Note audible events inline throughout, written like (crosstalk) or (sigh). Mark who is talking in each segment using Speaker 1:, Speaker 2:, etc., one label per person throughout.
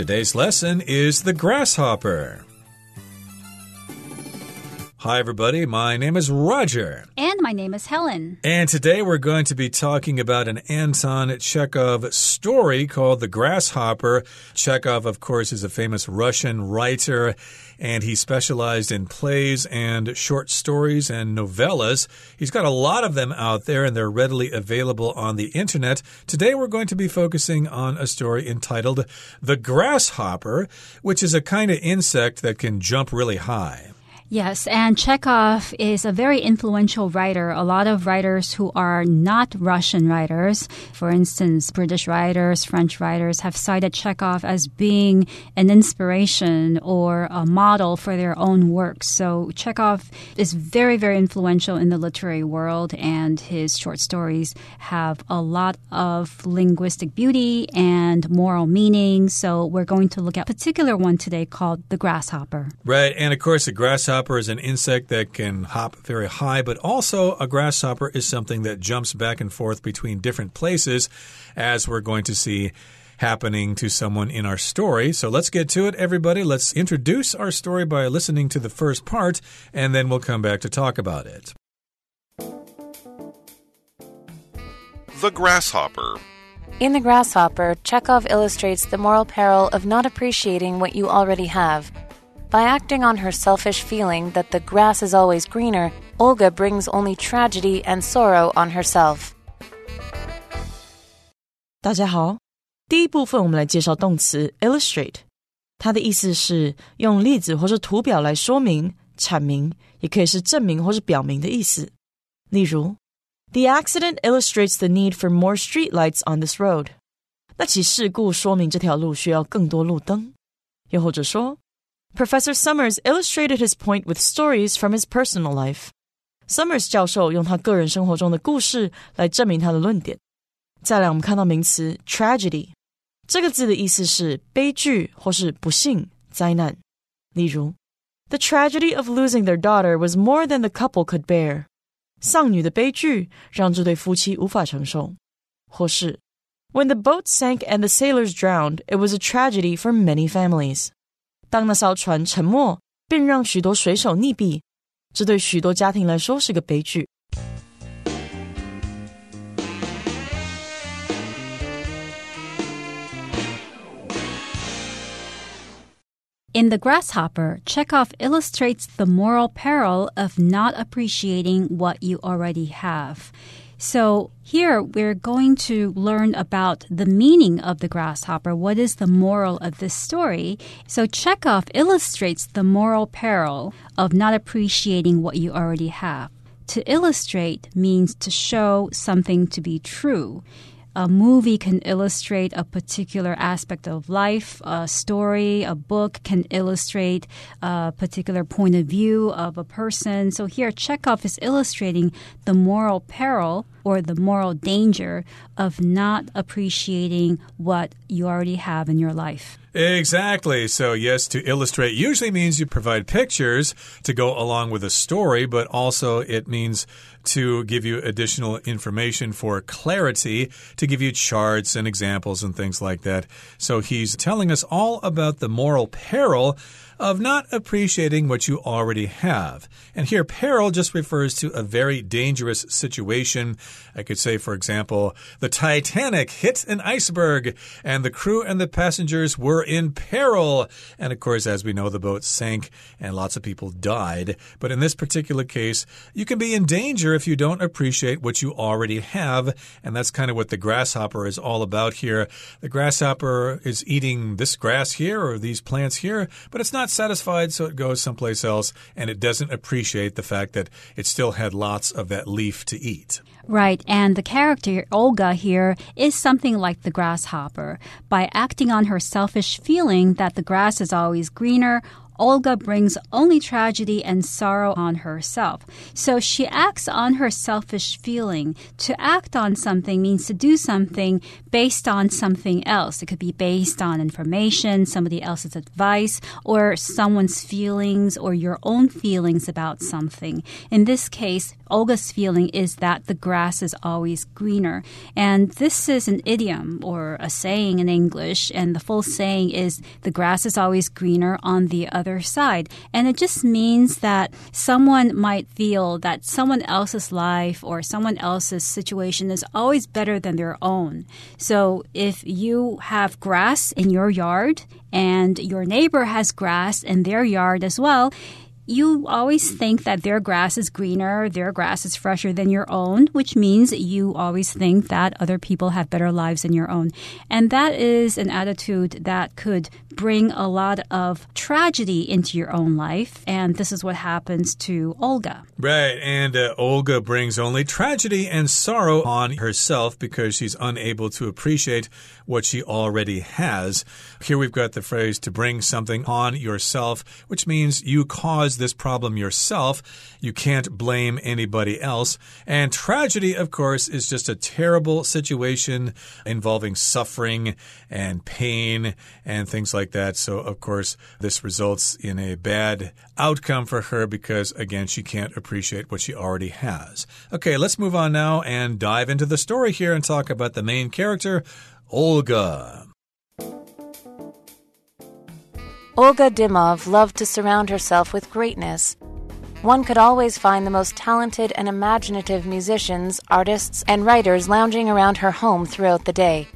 Speaker 1: Today's lesson is the grasshopper. Hi, everybody. My name is Roger.
Speaker 2: And my name is Helen.
Speaker 1: And today we're going to be talking about an Anton Chekhov story called The Grasshopper. Chekhov, of course, is a famous Russian writer, and he specialized in plays and short stories and novellas. He's got a lot of them out there, and they're readily available on the internet. Today we're going to be focusing on a story entitled The Grasshopper, which is a kind of insect that can jump really high.
Speaker 2: Yes, and Chekhov is a very influential writer. A lot of writers who are not Russian writers, for instance, British writers, French writers, have cited Chekhov as being an inspiration or a model for their own works. So Chekhov is very, very influential in the literary world, and his short stories have a lot of linguistic beauty and moral meaning. So we're going to look at a particular one today called The Grasshopper.
Speaker 1: Right, and of course, the grasshopper grasshopper is an insect that can hop very high, but also a grasshopper is something that jumps back and forth between different places, as we're going to see happening to someone in our story. So let's get to it, everybody. Let's introduce our story by listening to the first part, and then we'll come back to talk about it.
Speaker 3: The Grasshopper.
Speaker 4: In The Grasshopper, Chekhov illustrates the moral peril of not appreciating what you already have. By acting on her selfish feeling that the grass is always greener, Olga brings only tragedy and sorrow on herself.
Speaker 5: 大家好，第一部分我们来介绍动词 illustrate，它的意思是用例子或是图表来说明、阐明，也可以是证明或是表明的意思。例如，The accident illustrates the need for more streetlights on this road。那起事故说明这条路需要更多路灯。又或者说 Professor Summers illustrated his point with stories from his personal life. Summers 教授用他个人生活中的故事来证明他的论点。再来，我们看到名词 tragedy 这个字的意思是悲剧或是不幸、灾难。例如，The tragedy of losing their daughter was more than the couple could bear。丧女的悲剧让这对夫妻无法承受。或是，When the boat sank and the sailors drowned, it was a tragedy for many families。 当那艘船沉没，便让许多水手溺毙，这对许多家庭来说是个悲剧。
Speaker 2: In The Grasshopper, Chekhov illustrates the moral peril of not appreciating what you already have. So here we're going to learn about the meaning of the grasshopper. What is the moral of this story? So Chekhov illustrates the moral peril of not appreciating what you already have. To illustrate means to show something to be true a movie can illustrate a particular aspect of life, a story, a book can illustrate a particular point of view of a person. So here, Chekhov is illustrating the moral peril or the moral danger of not appreciating what you already have in your life.
Speaker 1: Exactly. So, yes, to illustrate usually means you provide pictures to go along with a story, but also it means to give you additional information for clarity, to give you charts and examples and things like that. So, he's telling us all about the moral peril of not appreciating what you already have. And here, peril just refers to a very dangerous situation. I could say, for example, the Titanic hit an iceberg and the crew and the passengers were in peril. And of course, as we know, the boat sank and lots of people died. But in this particular case, you can be in danger if you don't appreciate what you already have. And that's kind of what the grasshopper is all about here. The grasshopper is eating this grass here or these plants here, but it's not satisfied, so it goes someplace else, and it doesn't appreciate the fact that it still had lots of that leaf to eat.
Speaker 2: Right, and the character Olga here is something like the grasshopper. By acting on her selfish feeling that the grass is always greener, Olga brings only tragedy and sorrow on herself. So she acts on her selfish feeling. To act on something means to do something based on something else. It could be based on information, somebody else's advice, or someone's feelings or your own feelings about something. In this case, Olga's feeling is that the grass is always greener. And this is an idiom or a saying in English, and the full saying is the grass is always greener on the other other side. And it just means that someone might feel that someone else's life or someone else's situation is always better than their own. So if you have grass in your yard and your neighbor has grass in their yard as well, you always think that their grass is greener, their grass is fresher than your own, which means you always think that other people have better lives than your own. And that is an attitude that could bring a lot of tragedy into your own life. And this is what happens to Olga.
Speaker 1: Right. And uh, Olga brings only tragedy and sorrow on herself because she's unable to appreciate what she already has. Here we've got the phrase to bring something on yourself, which means you cause this problem yourself. You can't blame anybody else. And tragedy, of course, is just a terrible situation involving suffering and pain and things like that. So, of course, this results in a bad outcome for her because, again, she can't appreciate what she already has. Okay, let's move on now and dive into the story here and talk about the main character, Olga.
Speaker 4: Olga Dimov loved to surround herself with greatness. One could always find the most talented and imaginative musicians, artists, and writers lounging around her home throughout the day.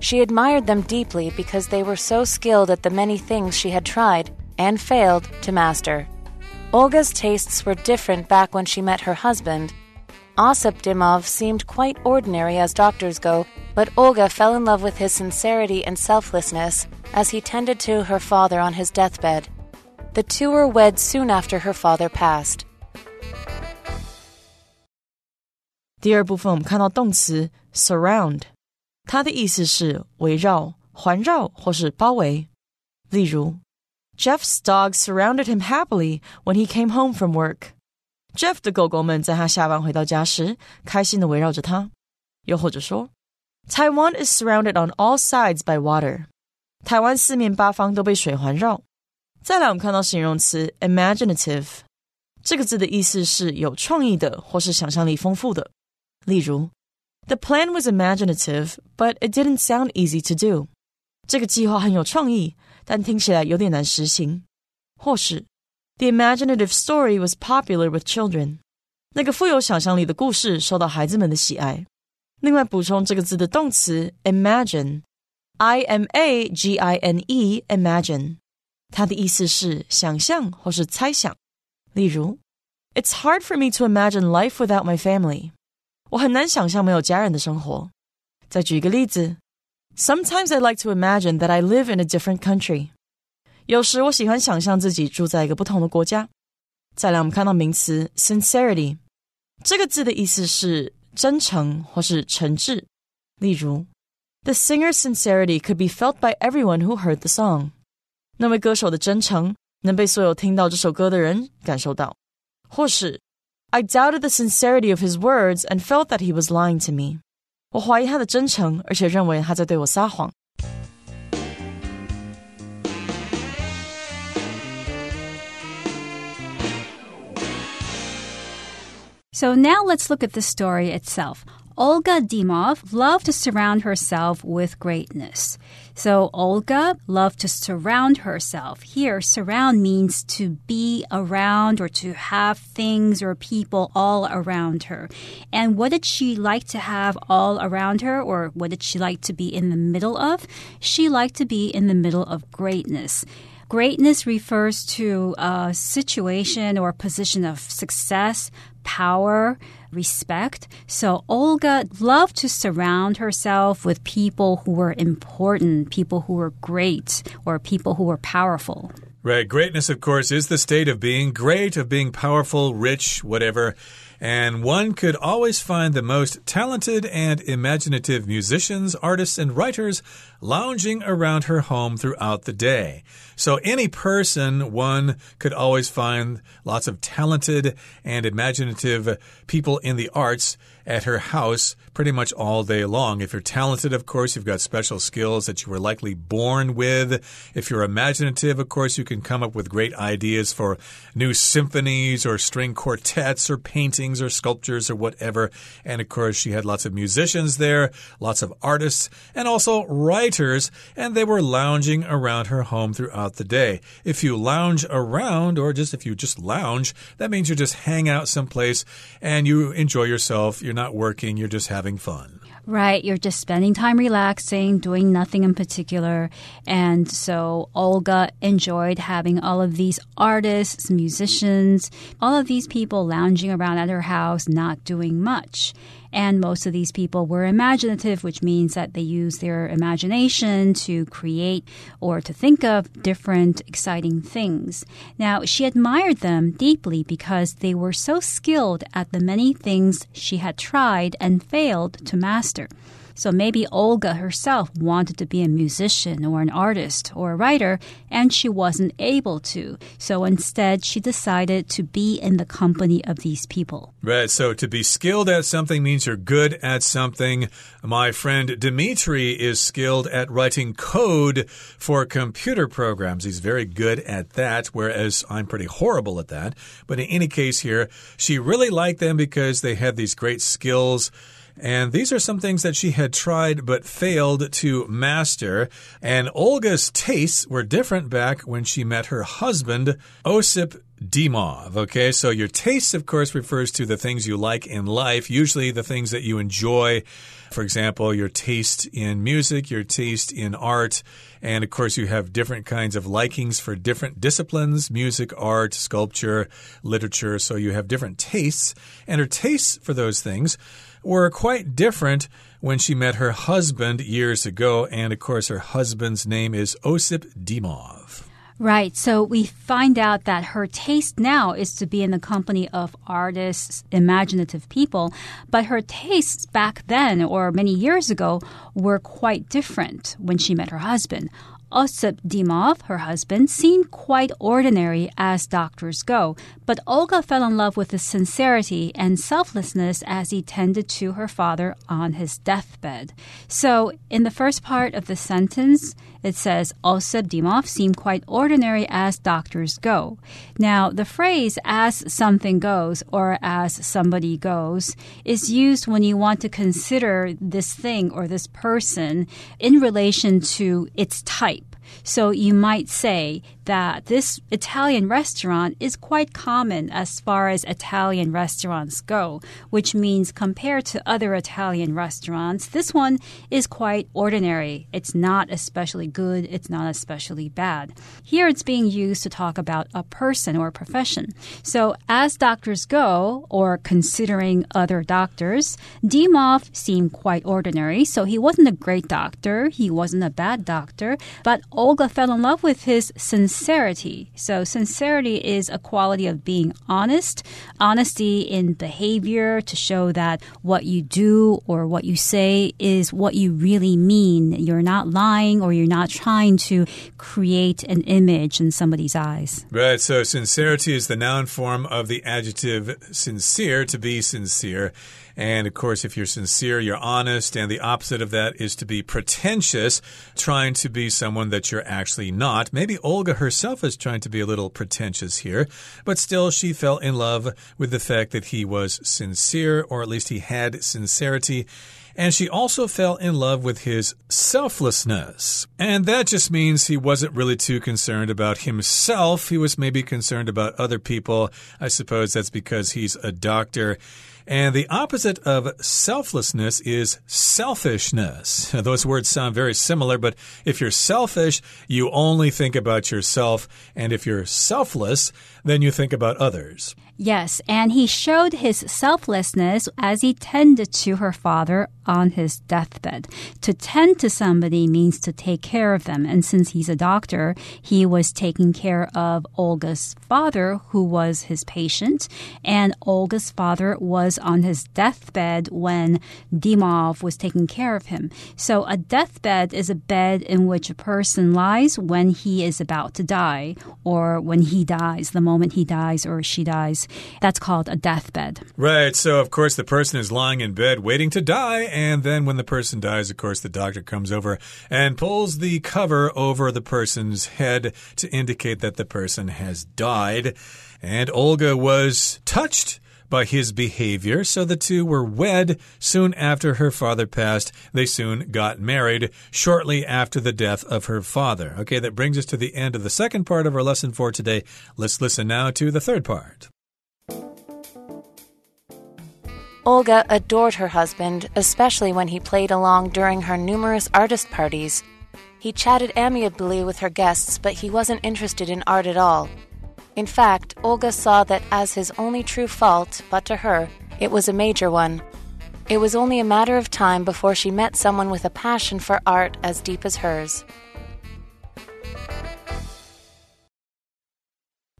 Speaker 4: She admired them deeply because they were so skilled at the many things she had tried and failed to master. Olga's tastes were different back when she met her husband. Osip Dimov seemed quite ordinary as doctors go, but Olga fell in love with his sincerity and selflessness as he tended to her father on his deathbed. The two were wed soon after her father passed.
Speaker 5: 第二部分我们看到动词 surround，它的意思是围绕、环绕或是包围。例如，Jeff's dog surrounded him happily when he came home from work. Jeff 的狗狗们在他下班回到家时，开心的围绕着他。又或者说 ，Taiwan is surrounded on all sides by water. 台湾四面八方都被水环绕。再来，我们看到形容词 imaginative，这个字的意思是有创意的或是想象力丰富的。例如，The plan was imaginative, but it didn't sound easy to do。这个计划很有创意，但听起来有点难实行。或是，The imaginative story was popular with children。那个富有想象力的故事受到孩子们的喜爱。 另外，补充这个字的动词 imagine。I M A G I N E imagine，它的意思是想象或是猜想。例如，It's hard for me to imagine life without my family。我很难想象没有家人的生活。再举一个例子，Sometimes I like to imagine that I live in a different country。有时我喜欢想象自己住在一个不同的国家。再来，我们看到名词 sincerity，这个字的意思是真诚或是诚挚。例如。The singer's sincerity could be felt by everyone who heard the song. 那位歌手的真诚能被所有听到这首歌的人感受到。或是，I doubted the sincerity of his words and felt that he was lying to me. 我怀疑他的真诚，而且认为他在对我撒谎。
Speaker 2: So now let's look at the story itself. Olga Dimov loved to surround herself with greatness. So Olga loved to surround herself. Here, surround means to be around or to have things or people all around her. And what did she like to have all around her or what did she like to be in the middle of? She liked to be in the middle of greatness. Greatness refers to a situation or position of success, power, respect. So Olga loved to surround herself with people who were important, people who were great, or people who were powerful.
Speaker 1: Right. Greatness, of course, is the state of being great, of being powerful, rich, whatever. And one could always find the most talented and imaginative musicians, artists, and writers lounging around her home throughout the day. So, any person, one could always find lots of talented and imaginative people in the arts at her house pretty much all day long. If you're talented, of course, you've got special skills that you were likely born with. If you're imaginative, of course, you can come up with great ideas for new symphonies or string quartets or paintings or sculptures or whatever. And of course, she had lots of musicians there, lots of artists, and also writers, and they were lounging around her home throughout the day. If you lounge around, or just if you just lounge, that means you just hang out someplace and you enjoy yourself. You're not working, you're just having fun.
Speaker 2: Right, you're just spending time relaxing, doing nothing in particular. And so Olga enjoyed having all of these artists, musicians, all of these people lounging around at her house, not doing much. And most of these people were imaginative, which means that they use their imagination to create or to think of different exciting things. Now, she admired them deeply because they were so skilled at the many things she had tried and failed to master. So maybe Olga herself wanted to be a musician or an artist or a writer, and she wasn't able to. So instead, she decided to be in the company of these people.
Speaker 1: Right. So to be skilled at something means you're good at something. My friend Dimitri is skilled at writing code for computer programs. He's very good at that, whereas I'm pretty horrible at that. But in any case, here, she really liked them because they had these great skills. And these are some things that she had tried but failed to master. And Olga's tastes were different back when she met her husband, Osip Dimov. Okay, so your tastes, of course, refers to the things you like in life, usually the things that you enjoy. For example, your taste in music, your taste in art, and of course, you have different kinds of likings for different disciplines music, art, sculpture, literature. So you have different tastes, and her tastes for those things were quite different when she met her husband years ago. And of course, her husband's name is Osip Dimov.
Speaker 2: Right. So we find out that her taste now is to be in the company of artists, imaginative people, but her tastes back then or many years ago were quite different when she met her husband. Osip Dimov, her husband, seemed quite ordinary as doctors go, but Olga fell in love with his sincerity and selflessness as he tended to her father on his deathbed. So, in the first part of the sentence, it says Osip Dimov seemed quite ordinary as doctors go. Now, the phrase as something goes or as somebody goes is used when you want to consider this thing or this person in relation to its type. So you might say that this Italian restaurant is quite common as far as Italian restaurants go, which means compared to other Italian restaurants, this one is quite ordinary. It's not especially good, it's not especially bad. Here it's being used to talk about a person or a profession. So as doctors go, or considering other doctors, Dimov seemed quite ordinary, so he wasn't a great doctor, he wasn't a bad doctor, but Olga fell in love with his sincerity. So, sincerity is a quality of being honest, honesty in behavior to show that what you do or what you say is what you really mean. You're not lying or you're not trying to create an image in somebody's eyes.
Speaker 1: Right. So, sincerity is the noun form of the adjective sincere, to be sincere. And of course, if you're sincere, you're honest. And the opposite of that is to be pretentious, trying to be someone that you're actually not. Maybe Olga herself is trying to be a little pretentious here, but still, she fell in love with the fact that he was sincere, or at least he had sincerity. And she also fell in love with his selflessness. And that just means he wasn't really too concerned about himself. He was maybe concerned about other people. I suppose that's because he's a doctor. And the opposite of selflessness is selfishness. (laughs) Those words sound very similar, but if you're selfish, you only think about yourself. And if you're selfless, then you think about others.
Speaker 2: Yes, and he showed his selflessness as he tended to her father on his deathbed. To tend to somebody means to take care of them. And since he's a doctor, he was taking care of Olga's father, who was his patient. And Olga's father was on his deathbed when Dimov was taking care of him. So a deathbed is a bed in which a person lies when he is about to die or when he dies, the moment he dies or she dies. That's called a deathbed.
Speaker 1: Right. So, of course, the person is lying in bed waiting to die. And then when the person dies, of course, the doctor comes over and pulls the cover over the person's head to indicate that the person has died. And Olga was touched by his behavior, so the two were wed soon after her father passed. They soon got married shortly after the death of her father. Okay, that brings us to the end of the second part of our lesson for today. Let's listen now to the third part.
Speaker 4: Olga adored her husband, especially when he played along during her numerous artist parties. He chatted amiably with her guests, but he wasn't interested in art at all. In fact, Olga saw that as his only true fault, but to her, it was a major one. It was only a matter of time before she met someone with a passion for art as deep as hers.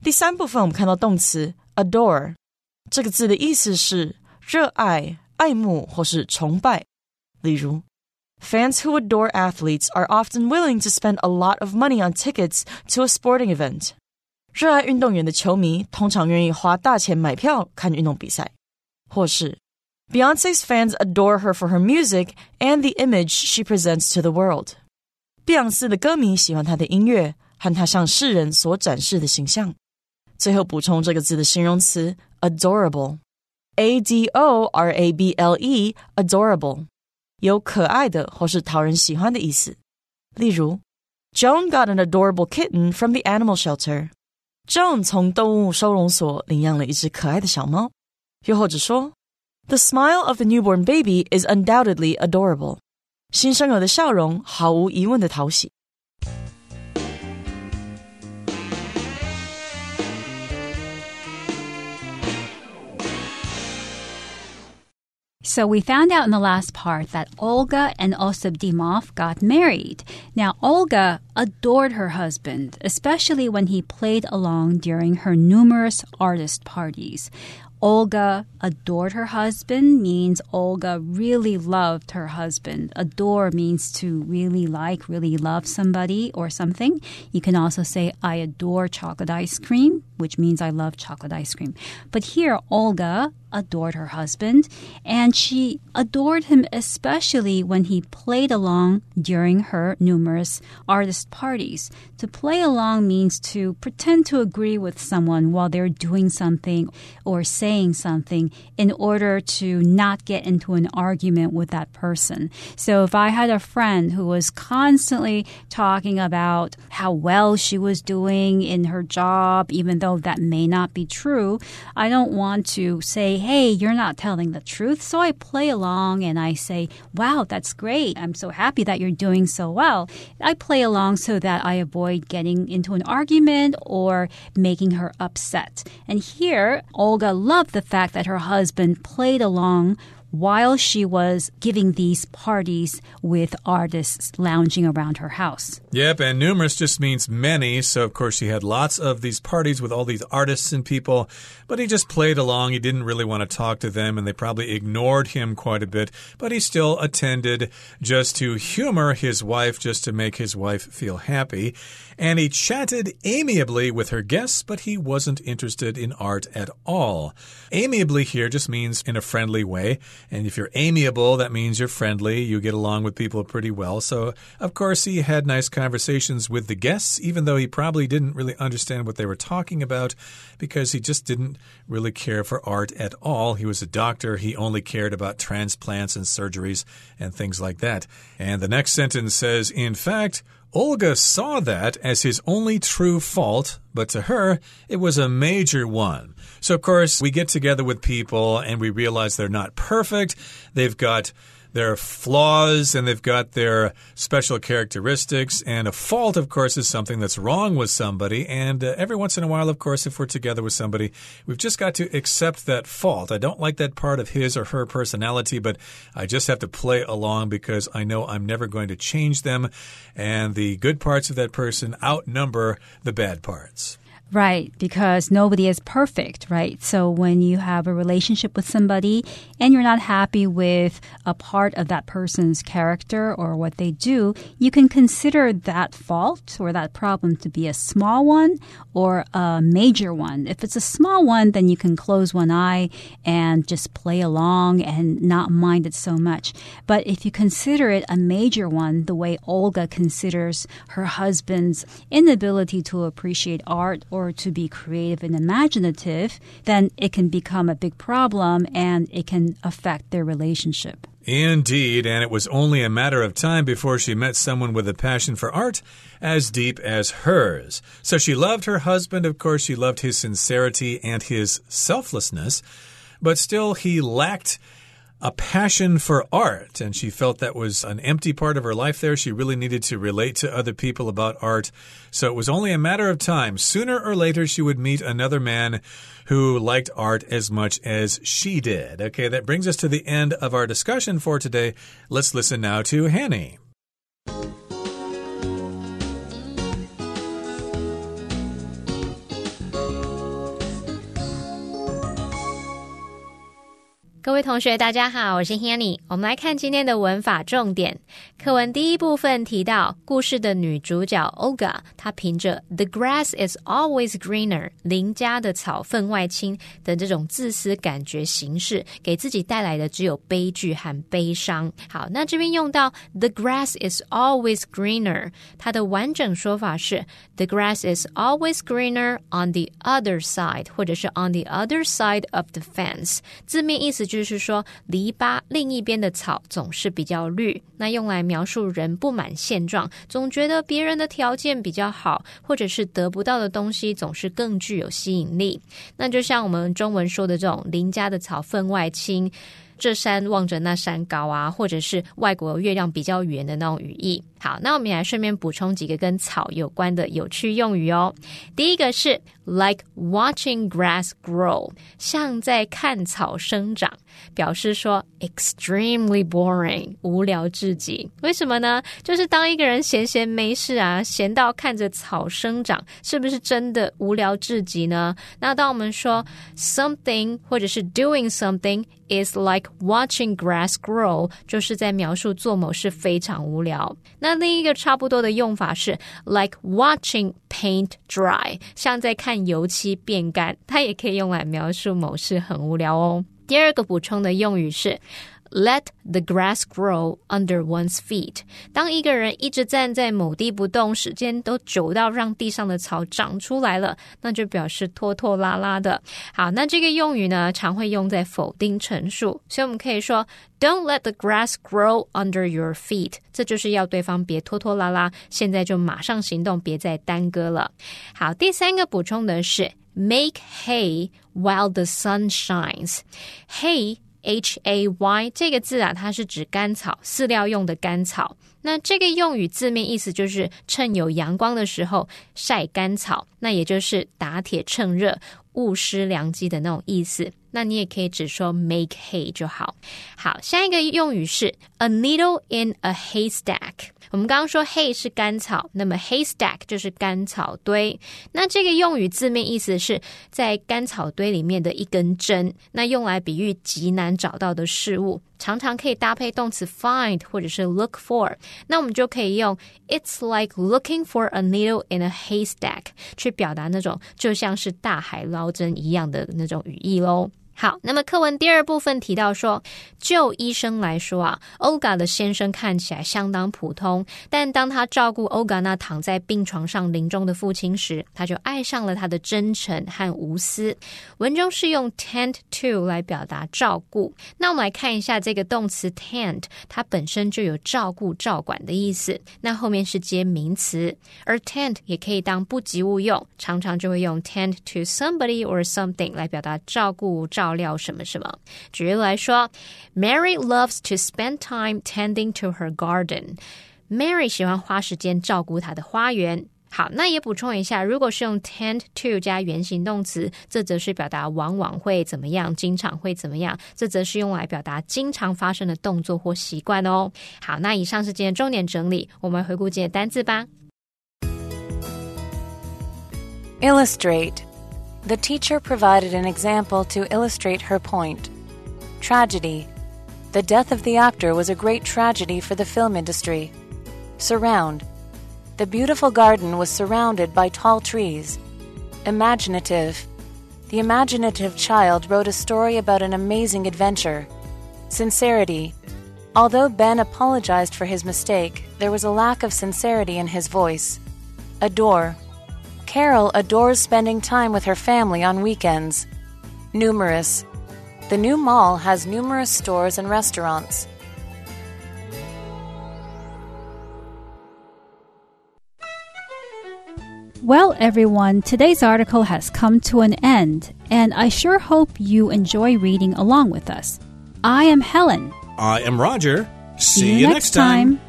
Speaker 5: 第三部分我们看到动词 adore 这个字的意思是 热爱、爱慕或是崇拜。例如，Fans who adore athletes are often willing to spend a lot of money on tickets to a sporting event。热爱运动员的球迷通常愿意花大钱买票看运动比赛。或是，Beyonce's fans adore her for her music and the image she presents to the world。碧昂斯的歌迷喜欢她的音乐和她向世人所展示的形象。最后补充这个字的形容词 adorable，a d o r a b l e，adorable，有可爱的或是讨人喜欢的意思。例如，Joan got an adorable kitten from the animal shelter。Joan 从动物收容所领养了一只可爱的小猫。又或者说，The smile of the newborn baby is undoubtedly adorable。新生儿的笑容毫无疑问的讨喜。
Speaker 2: So we found out in the last part that Olga and Osip Dimov got married. Now, Olga adored her husband, especially when he played along during her numerous artist parties. Olga adored her husband means Olga really loved her husband. Adore means to really like, really love somebody or something. You can also say, I adore chocolate ice cream, which means I love chocolate ice cream. But here, Olga adored her husband, and she adored him especially when he played along during her numerous artist parties. To play along means to pretend to agree with someone while they're doing something or saying something in order to not get into an argument with that person. So if I had a friend who was constantly talking about how well she was doing in her job, even though that may not be true, I don't want to say, hey, you're not telling the truth. So I play along and I say, wow, that's great. I'm so happy that you're doing so well. I play along so that I avoid getting into an argument or making her upset. And here, Olga loved the fact that her husband played along while she was giving these parties with artists lounging around her house.
Speaker 1: Yep, and numerous just means many. So, of course, she had lots of these parties with all these artists and people, but he just played along. He didn't really want to talk to them, and they probably ignored him quite a bit, but he still attended just to humor his wife, just to make his wife feel happy. And he chatted amiably with her guests, but he wasn't interested in art at all. Amiably here just means in a friendly way. And if you're amiable, that means you're friendly. You get along with people pretty well. So, of course, he had nice conversations with the guests, even though he probably didn't really understand what they were talking about because he just didn't really care for art at all. He was a doctor. He only cared about transplants and surgeries and things like that. And the next sentence says, in fact, Olga saw that as his only true fault, but to her, it was a major one. So, of course, we get together with people and we realize they're not perfect. They've got their flaws and they've got their special characteristics. And a fault, of course, is something that's wrong with somebody. And uh, every once in a while, of course, if we're together with somebody, we've just got to accept that fault. I don't like that part of his or her personality, but I just have to play along because I know I'm never going to change them. And the good parts of that person outnumber the bad parts.
Speaker 2: Right, because nobody is perfect, right? So when you have a relationship with somebody and you're not happy with a part of that person's character or what they do, you can consider that fault or that problem to be a small one or a major one. If it's a small one, then you can close one eye and just play along and not mind it so much. But if you consider it a major one, the way Olga considers her husband's inability to appreciate art or or to be creative and imaginative, then it can become a big problem and it can affect their relationship.
Speaker 1: Indeed, and it was only a matter of time before she met someone with a passion for art as deep as hers. So she loved her husband, of course, she loved his sincerity and his selflessness, but still he lacked a passion for art, and she felt that was an empty part of her life there. She really needed to relate to other people about art. So it was only a matter of time. Sooner or later, she would meet another man who liked art as much as she did. Okay, that brings us to the end of our discussion for today. Let's listen now to Hanny.
Speaker 6: 各位同学，大家好，我是 Hanny。我们来看今天的文法重点。课文第一部分提到，故事的女主角 Olga，她凭着 "The grass is always greener"，邻家的草分外青的这种自私感觉形式，给自己带来的只有悲剧和悲伤。好，那这边用到 "The grass is always greener"，它的完整说法是 "The grass is always greener on the other side"，或者是 "on the other side of the fence"。字面意思。就是就是说，篱笆另一边的草总是比较绿。那用来描述人不满现状，总觉得别人的条件比较好，或者是得不到的东西总是更具有吸引力。那就像我们中文说的这种“邻家的草分外青”。这山望着那山高啊，或者是外国月亮比较圆的那种语义。好，那我们来顺便补充几个跟草有关的有趣用语哦。第一个是 like watching grass grow，像在看草生长，表示说 extremely boring，无聊至极。为什么呢？就是当一个人闲闲没事啊，闲到看着草生长，是不是真的无聊至极呢？那当我们说 something 或者是 doing something is like watching grass grow，就是在描述做某事非常无聊。那那另一个差不多的用法是 like watching paint dry，像在看油漆变干，它也可以用来描述某事很无聊哦。第二个补充的用语是。Let the grass grow under one's feet。当一个人一直站在某地不动，时间都久到让地上的草长出来了，那就表示拖拖拉拉的。好，那这个用语呢，常会用在否定陈述，所以我们可以说 "Don't let the grass grow under your feet"，这就是要对方别拖拖拉拉，现在就马上行动，别再耽搁了。好，第三个补充的是 "Make hay while the sun shines." Hay Hay 这个字啊，它是指甘草，饲料用的甘草。那这个用语字面意思就是趁有阳光的时候晒干草，那也就是打铁趁热、勿失良机的那种意思。那你也可以只说 make hay 就好。好，下一个用语是 a needle in a haystack。我们刚刚说 hay 是干草，那么 haystack 就是干草堆。那这个用语字面意思是在干草堆里面的一根针，那用来比喻极难找到的事物，常常可以搭配动词 find 或者是 look for。那我们就可以用 It's like looking for a needle in a haystack 去表达那种就像是大海捞针一样的那种语义喽。好，那么课文第二部分提到说，就医生来说啊，Olga 的先生看起来相当普通，但当他照顾 Olga 那躺在病床上临终的父亲时，他就爱上了他的真诚和无私。文中是用 tend to 来表达照顾。那我们来看一下这个动词 tend，它本身就有照顾、照管的意思。那后面是接名词，而 tend 也可以当不及物用，常常就会用 tend to somebody or something 来表达照顾、照。照料什么什么。举例来说，Mary loves to spend time tending to her garden。Mary 喜欢花时间照顾她的花园。好，那也补充一下，如果是用 tend to 加原形动词，这则是表达往往会怎么样，经常会怎么样。这则是用来表达经常发生的动作或习惯哦。好，那以上是今天重点整理，我们回顾今天单字吧。
Speaker 4: Illustrate the teacher provided an example to illustrate her point. Tragedy. The death of the actor was a great tragedy for the film industry. Surround. The beautiful garden was surrounded by tall trees. Imaginative. The imaginative child wrote a story about an amazing adventure. Sincerity. Although Ben apologized for his mistake, there was a lack of sincerity in his voice. Adore. Carol adores spending time with her family on weekends. Numerous. The new mall has numerous stores and restaurants.
Speaker 2: Well, everyone, today's article has come to an end, and I sure hope you enjoy reading along with us. I am Helen.
Speaker 1: I am Roger. See,
Speaker 2: See you next time.